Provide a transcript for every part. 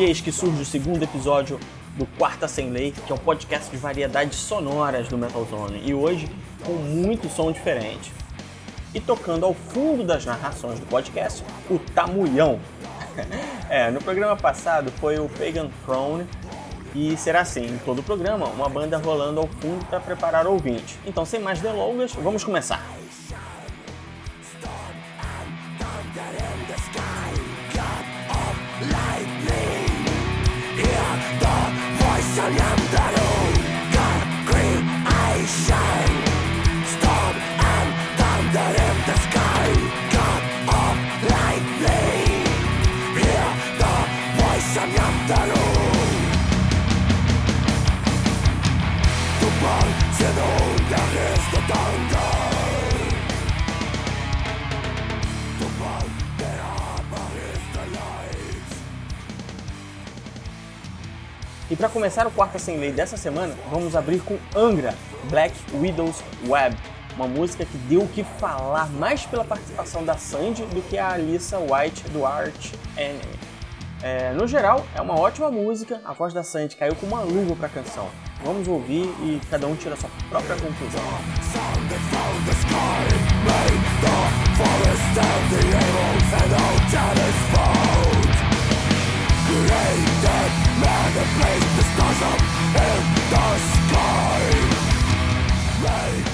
E eis que surge o segundo episódio do Quarta Sem Lei, que é um podcast de variedades sonoras do Metal Zone, e hoje com muito som diferente. E tocando ao fundo das narrações do podcast, o Tamulhão. é, no programa passado foi o Pagan Throne, e será assim em todo o programa, uma banda rolando ao fundo para preparar o ouvinte. Então, sem mais delongas, vamos começar. E para começar o Quarta Sem Lei dessa semana, vamos abrir com Angra, Black Widow's Web, uma música que deu o que falar mais pela participação da Sandy do que a Alissa White do Art Enemy. É, no geral, é uma ótima música, a voz da Sandy caiu com uma luva para a canção. Vamos ouvir e cada um tira a sua própria conclusão. created man and placed the stars up in the sky. Rain.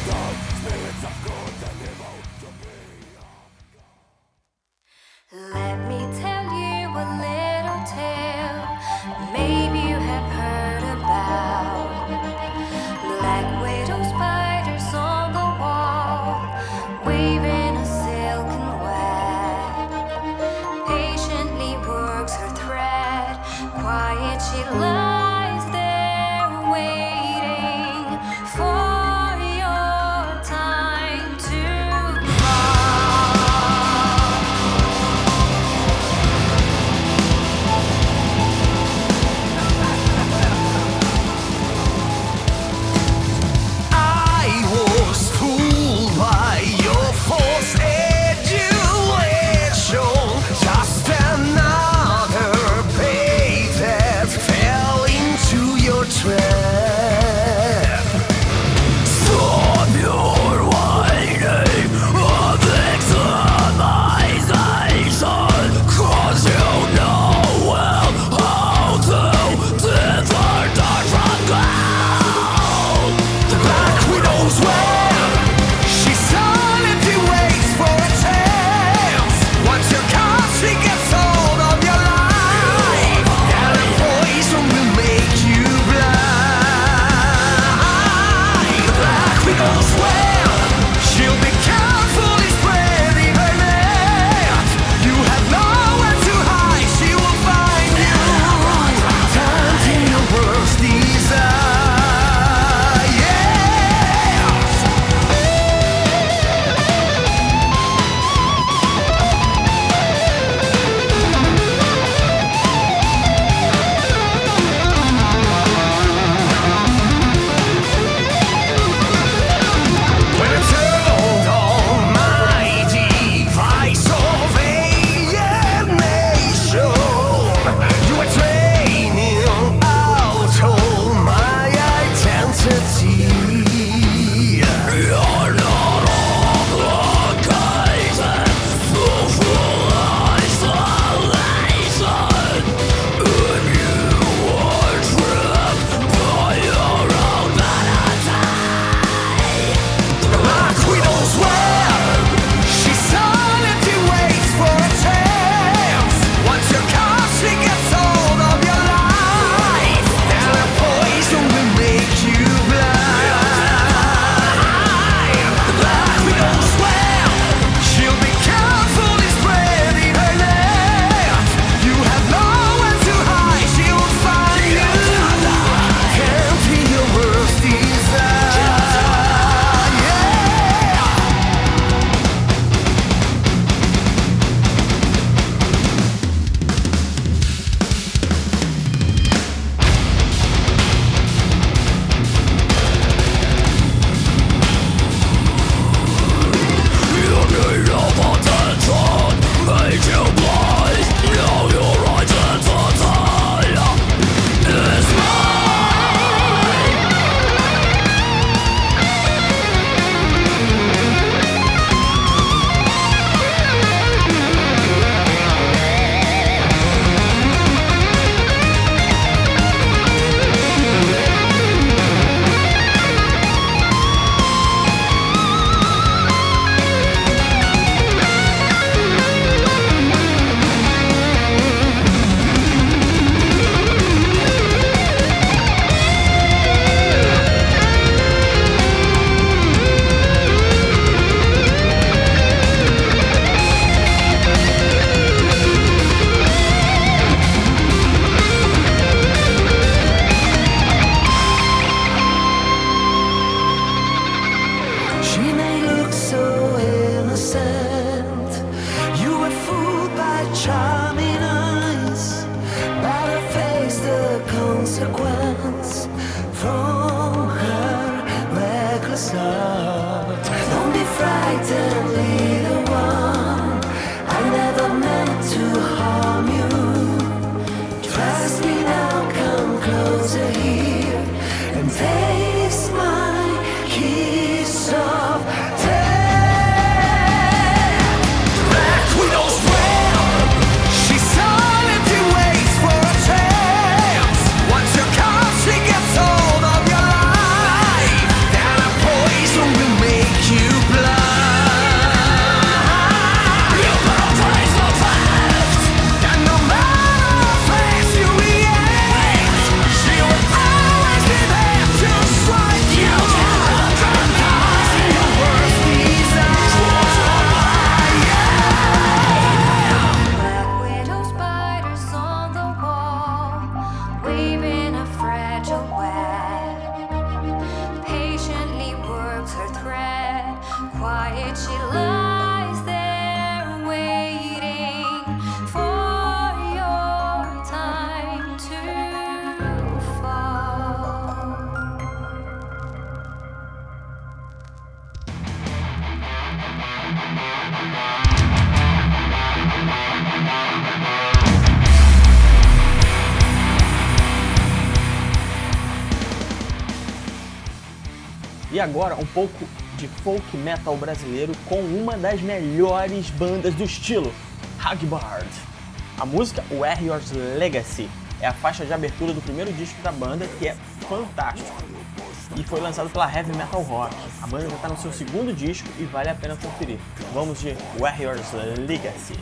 E agora um pouco de folk metal brasileiro com uma das melhores bandas do estilo, Hagbard. A música Warriors Legacy é a faixa de abertura do primeiro disco da banda, que é fantástico. E foi lançado pela Heavy Metal Rock. A banda já está no seu segundo disco e vale a pena conferir. Vamos de Warriors Legacy.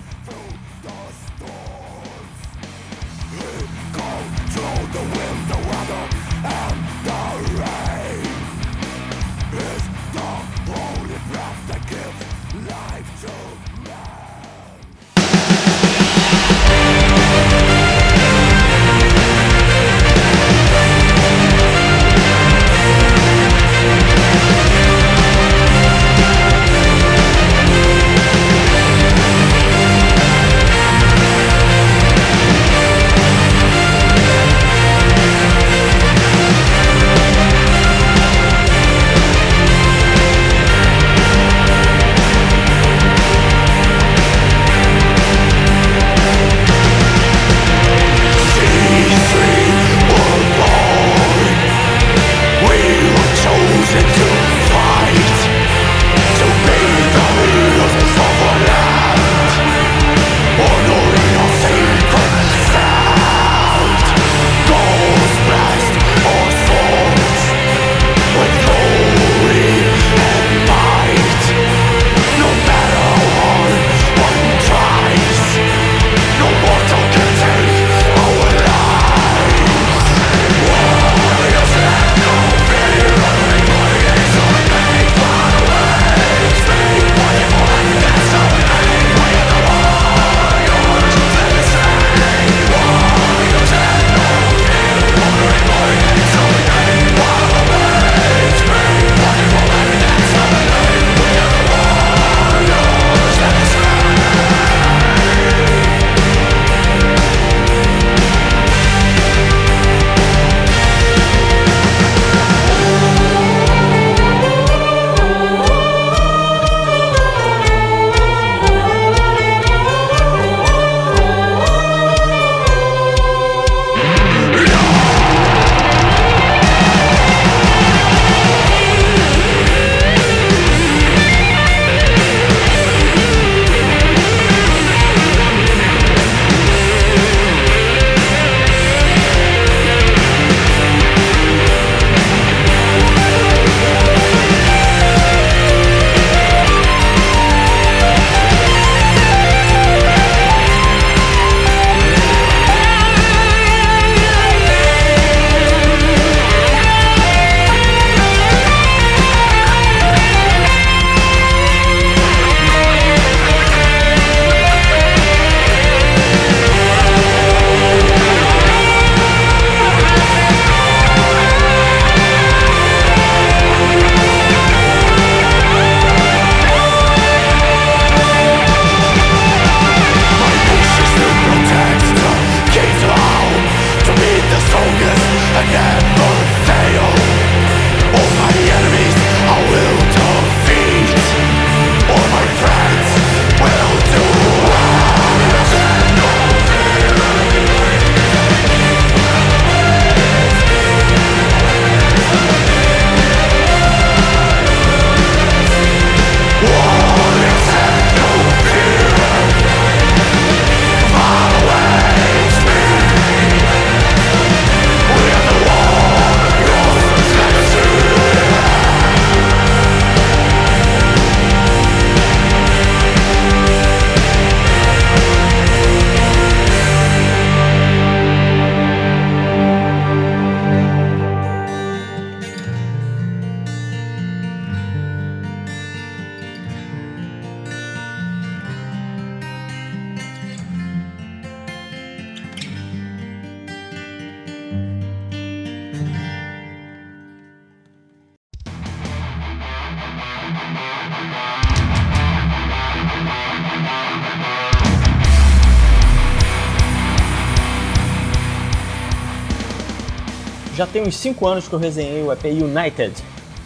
Já tem uns 5 anos que eu resenhei o EP United,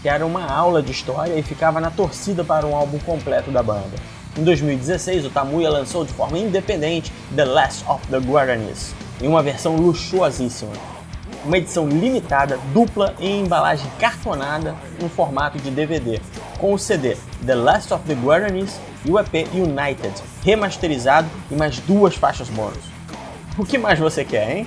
que era uma aula de história e ficava na torcida para um álbum completo da banda. Em 2016, o Tamuya lançou de forma independente The Last of the Guaranis, em uma versão luxuosíssima. Uma edição limitada, dupla em embalagem cartonada no formato de DVD, com o CD The Last of the Guaranis e o EP United, remasterizado e mais duas faixas bônus. O que mais você quer, hein?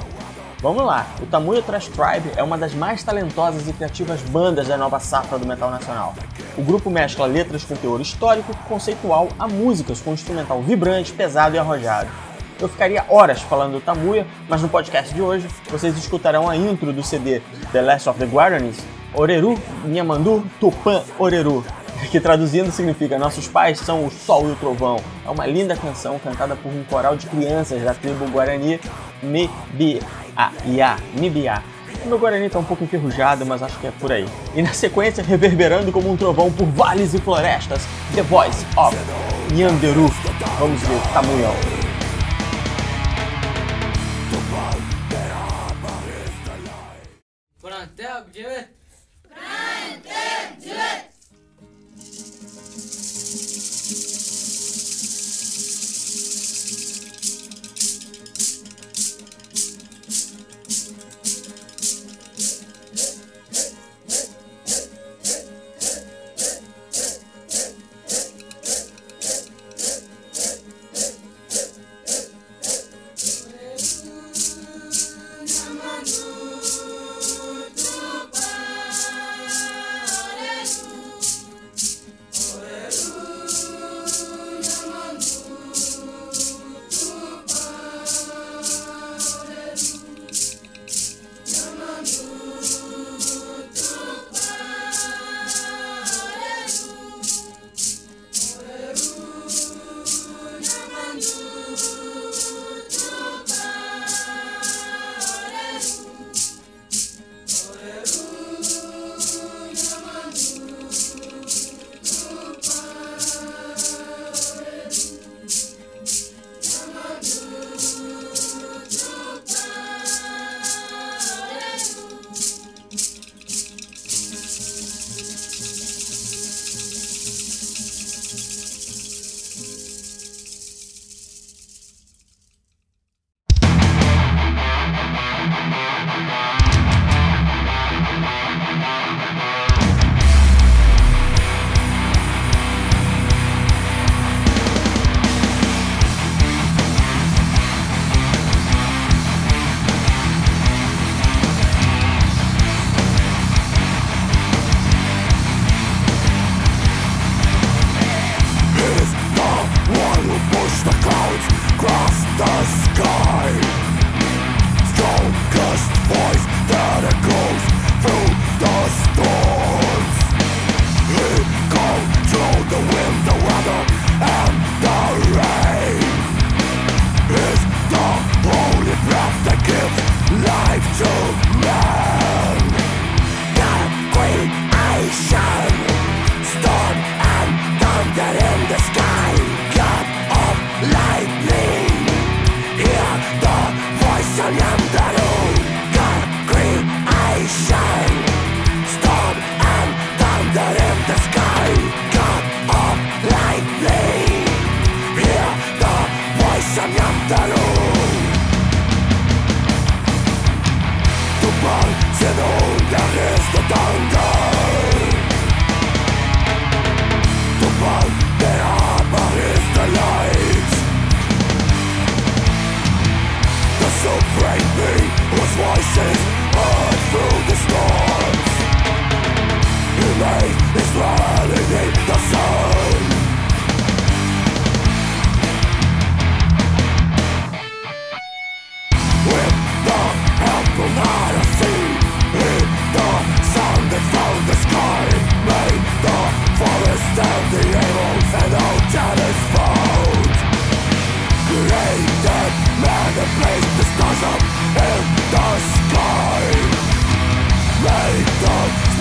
Vamos lá, o Tamuya Trash Tribe é uma das mais talentosas e criativas bandas da nova safra do metal nacional. O grupo mescla letras com teor histórico conceitual a músicas com instrumental vibrante, pesado e arrojado. Eu ficaria horas falando do Tamuya, mas no podcast de hoje vocês escutarão a intro do CD The Last of the Guaranis, Oreru Nyamandu Tupã Oreru, que traduzindo significa Nossos pais são o sol e o trovão. É uma linda canção cantada por um coral de crianças da tribo Guarani Mibiá. Iá, Mibiá. O meu Guarani tá um pouco enferrujado, mas acho que é por aí. E na sequência, reverberando como um trovão por vales e florestas, The Voice of Nyanderu. Vamos ver, Tamuião. Frontel,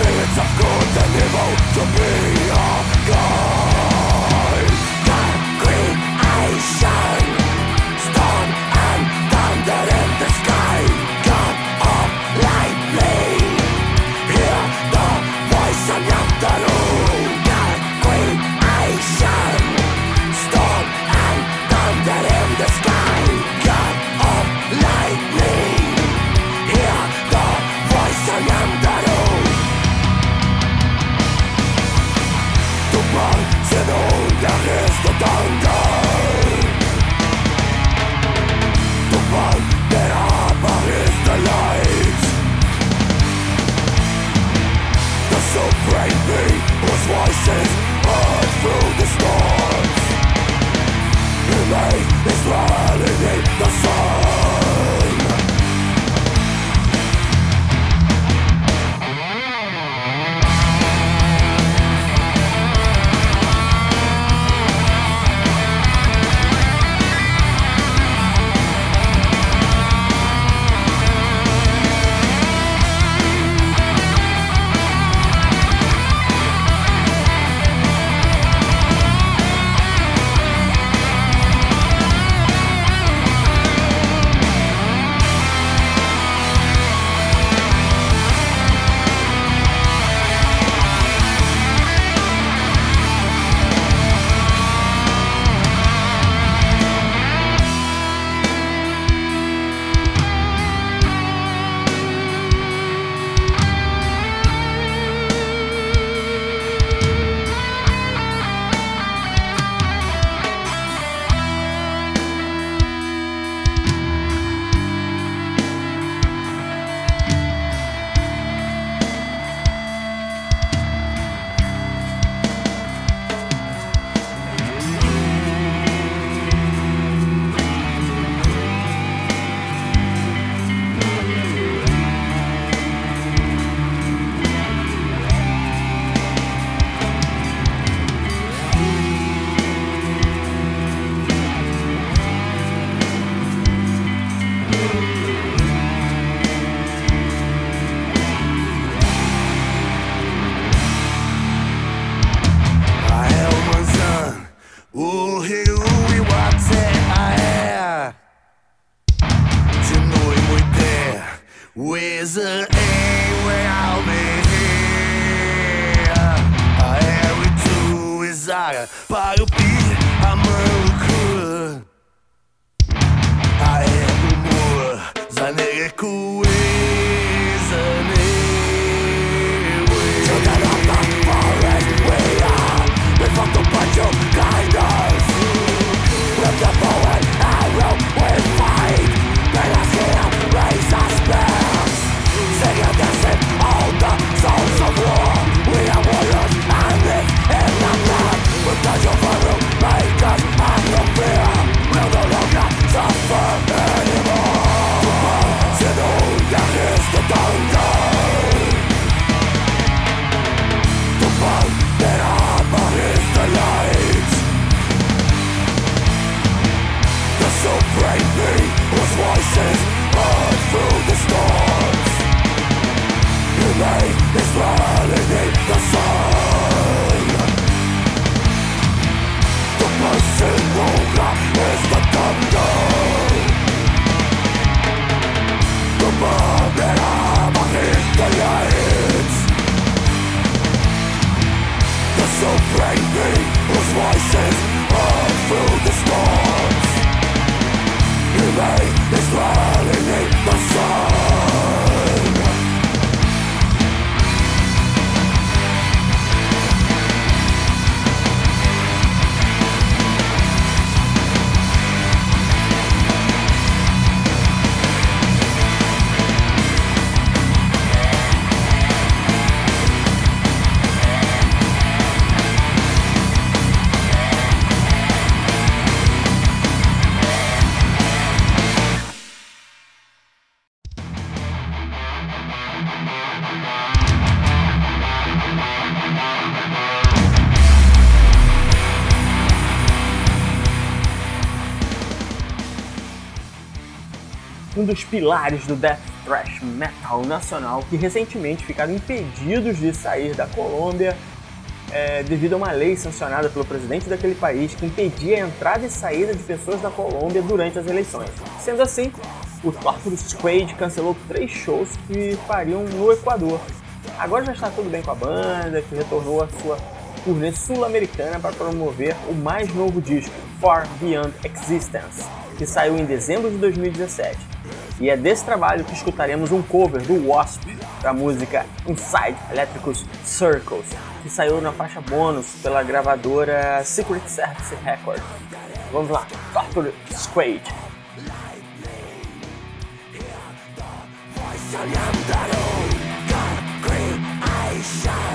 spirits of good and evil to be People who we want I A, we'll be here. I am with two is I. Полюби, а мы луку. I am умор. За нереку is a name. Children the forest, fuck the bunch of voices heard through the storms. Is dwelling in the sun. The person is the thunder. The bug that armor is the light. The supreme being whose voices heard through the storms. Dos pilares do death thrash metal nacional que recentemente ficaram impedidos de sair da Colômbia é, devido a uma lei sancionada pelo presidente daquele país que impedia a entrada e saída de pessoas da Colômbia durante as eleições. Sendo assim, o Torture Squad cancelou três shows que fariam no Equador. Agora já está tudo bem com a banda, que retornou à sua turnê sul-americana para promover o mais novo disco, Far Beyond Existence, que saiu em dezembro de 2017. E é desse trabalho que escutaremos um cover do Wasp da música Inside Electricus Circles, que saiu na faixa bônus pela gravadora Secret Service Records. Vamos lá, Torture Squad. Creation, storm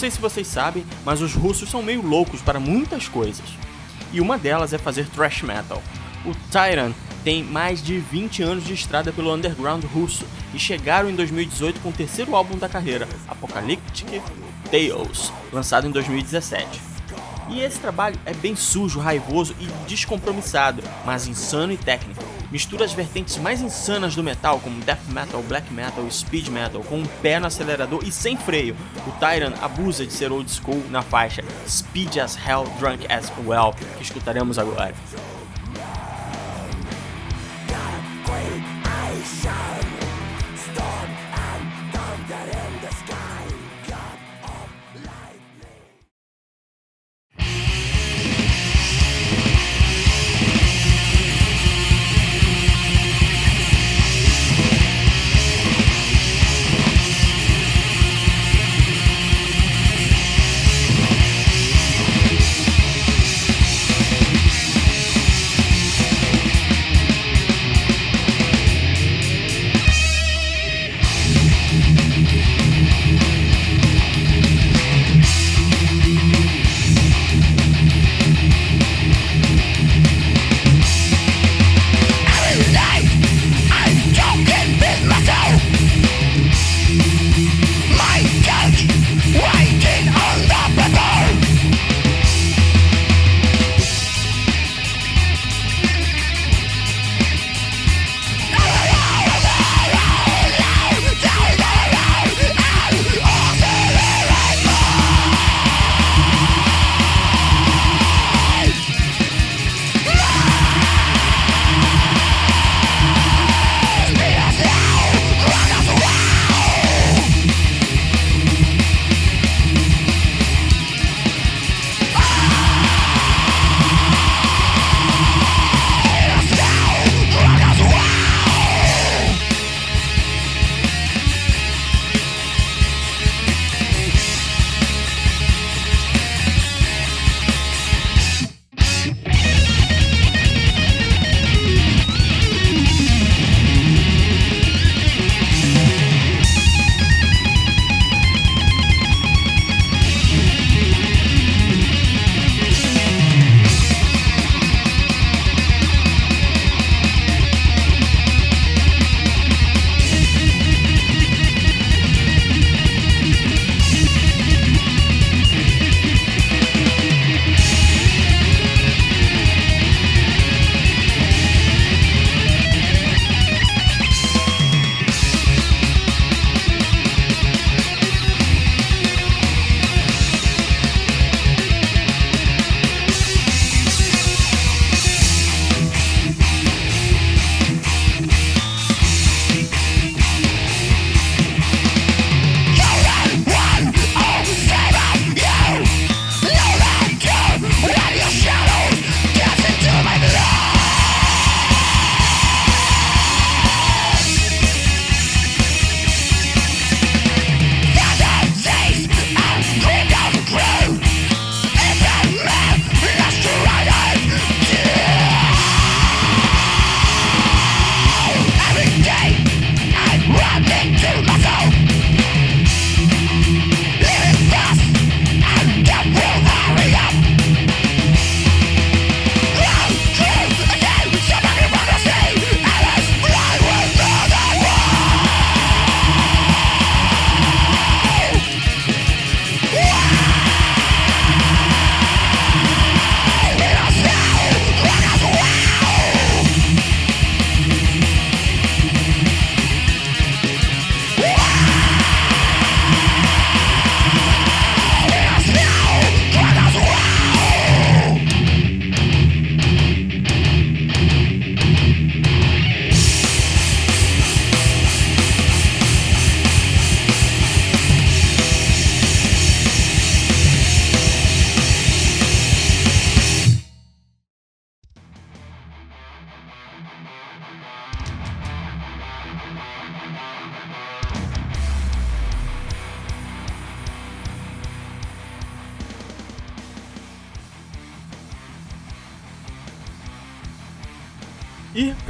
sei se vocês sabem, mas os russos são meio loucos para muitas coisas. E uma delas é fazer thrash metal. O Tyrant tem mais de 20 anos de estrada pelo underground russo e chegaram em 2018 com o terceiro álbum da carreira, Apocalyptic Tales, lançado em 2017. E esse trabalho é bem sujo, raivoso e descompromissado, mas insano e técnico. Mistura as vertentes mais insanas do metal, como death metal, black metal e speed metal, com um pé no acelerador e sem freio. O Tyrant abusa de ser old school na faixa Speed as Hell, Drunk as Well, que escutaremos agora.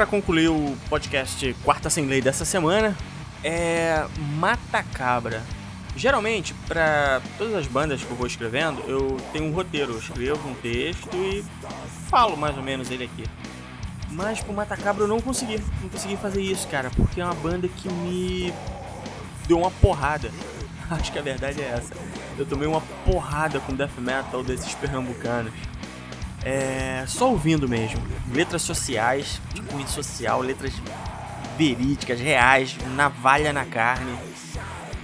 Para concluir o podcast Quarta Sem Lei dessa semana, é Mata Cabra. Geralmente, para todas as bandas que eu vou escrevendo, eu tenho um roteiro, eu escrevo um texto e falo mais ou menos ele aqui. Mas pro Mata Cabra eu não consegui, não consegui fazer isso, cara, porque é uma banda que me deu uma porrada. Acho que a verdade é essa. Eu tomei uma porrada com death metal desses pernambucanos. É, só ouvindo mesmo. Letras sociais, de cunho social, letras verídicas, reais, navalha na carne.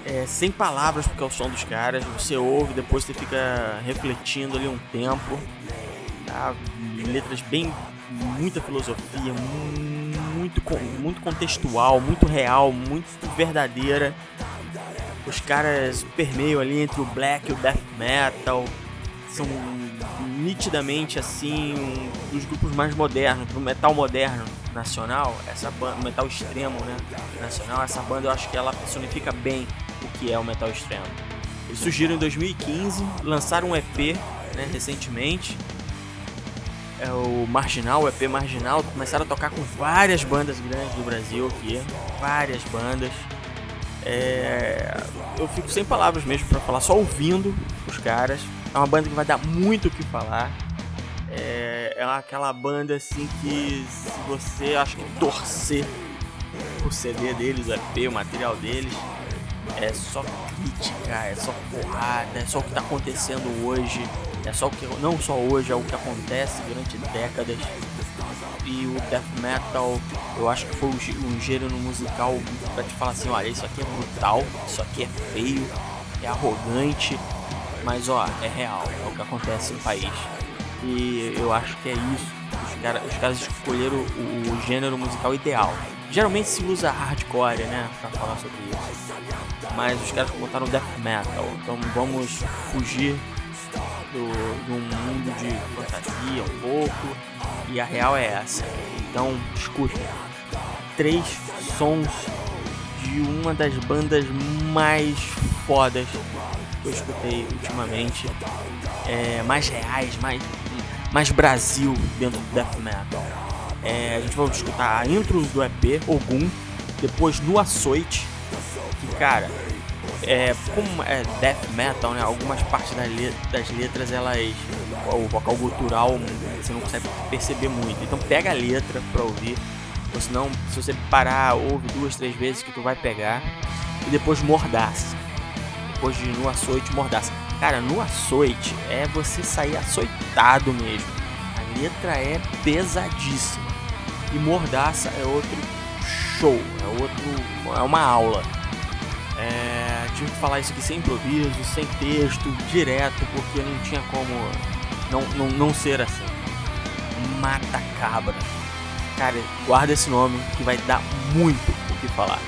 É, sem palavras, porque é o som dos caras. Você ouve, depois você fica refletindo ali um tempo. Tá? Letras bem. muita filosofia, mu- muito, muito contextual, muito real, muito verdadeira. Os caras permeiam ali entre o black e o death metal. São nitidamente assim um dos grupos mais modernos pro metal moderno nacional essa banda metal extremo né nacional essa banda eu acho que ela personifica bem o que é o metal extremo eles surgiram em 2015 lançaram um EP né recentemente é o Marginal, o EP Marginal, começaram a tocar com várias bandas grandes do Brasil aqui, várias bandas. É, eu fico sem palavras mesmo pra falar, só ouvindo os caras. É uma banda que vai dar muito o que falar. É, é aquela banda assim que se você acha que torcer o CD deles, o EP, o material deles, é só crítica, é só porrada, é só o que tá acontecendo hoje, é só o que não só hoje, é o que acontece durante décadas. E o death metal, eu acho que foi um gênero musical pra te falar assim, olha, isso aqui é brutal, isso aqui é feio, é arrogante, mas ó, é real, é o que acontece no país. E eu acho que é isso. Os, cara, os caras escolheram o, o gênero musical ideal. Geralmente se usa hardcore, né? Pra falar sobre isso. Mas os caras botaram death metal. Então vamos fugir do, de um mundo de fantasia um pouco. E a real é essa. Então escutem. Três sons de uma das bandas mais fodas que eu escutei ultimamente. É, mais reais, mais, mais Brasil dentro do death metal. É, a gente vai escutar a intro do EP, Ogum, depois no Açoite, que cara, é, como é death metal, né? Algumas partes das, das letras, elas. O vocal gutural você não consegue perceber muito. Então pega a letra pra ouvir. Ou senão, se você parar, ouve duas, três vezes que tu vai pegar. E depois mordaça. Depois de no açoite, mordaça. Cara, no açoite é você sair açoitado mesmo. A letra é pesadíssima. E mordaça é outro show. É outro. É uma aula. É, tive que falar isso aqui sem improviso, sem texto, direto, porque não tinha como não, não, não ser assim. Mata Cabra. Cara, guarda esse nome que vai dar muito o que falar.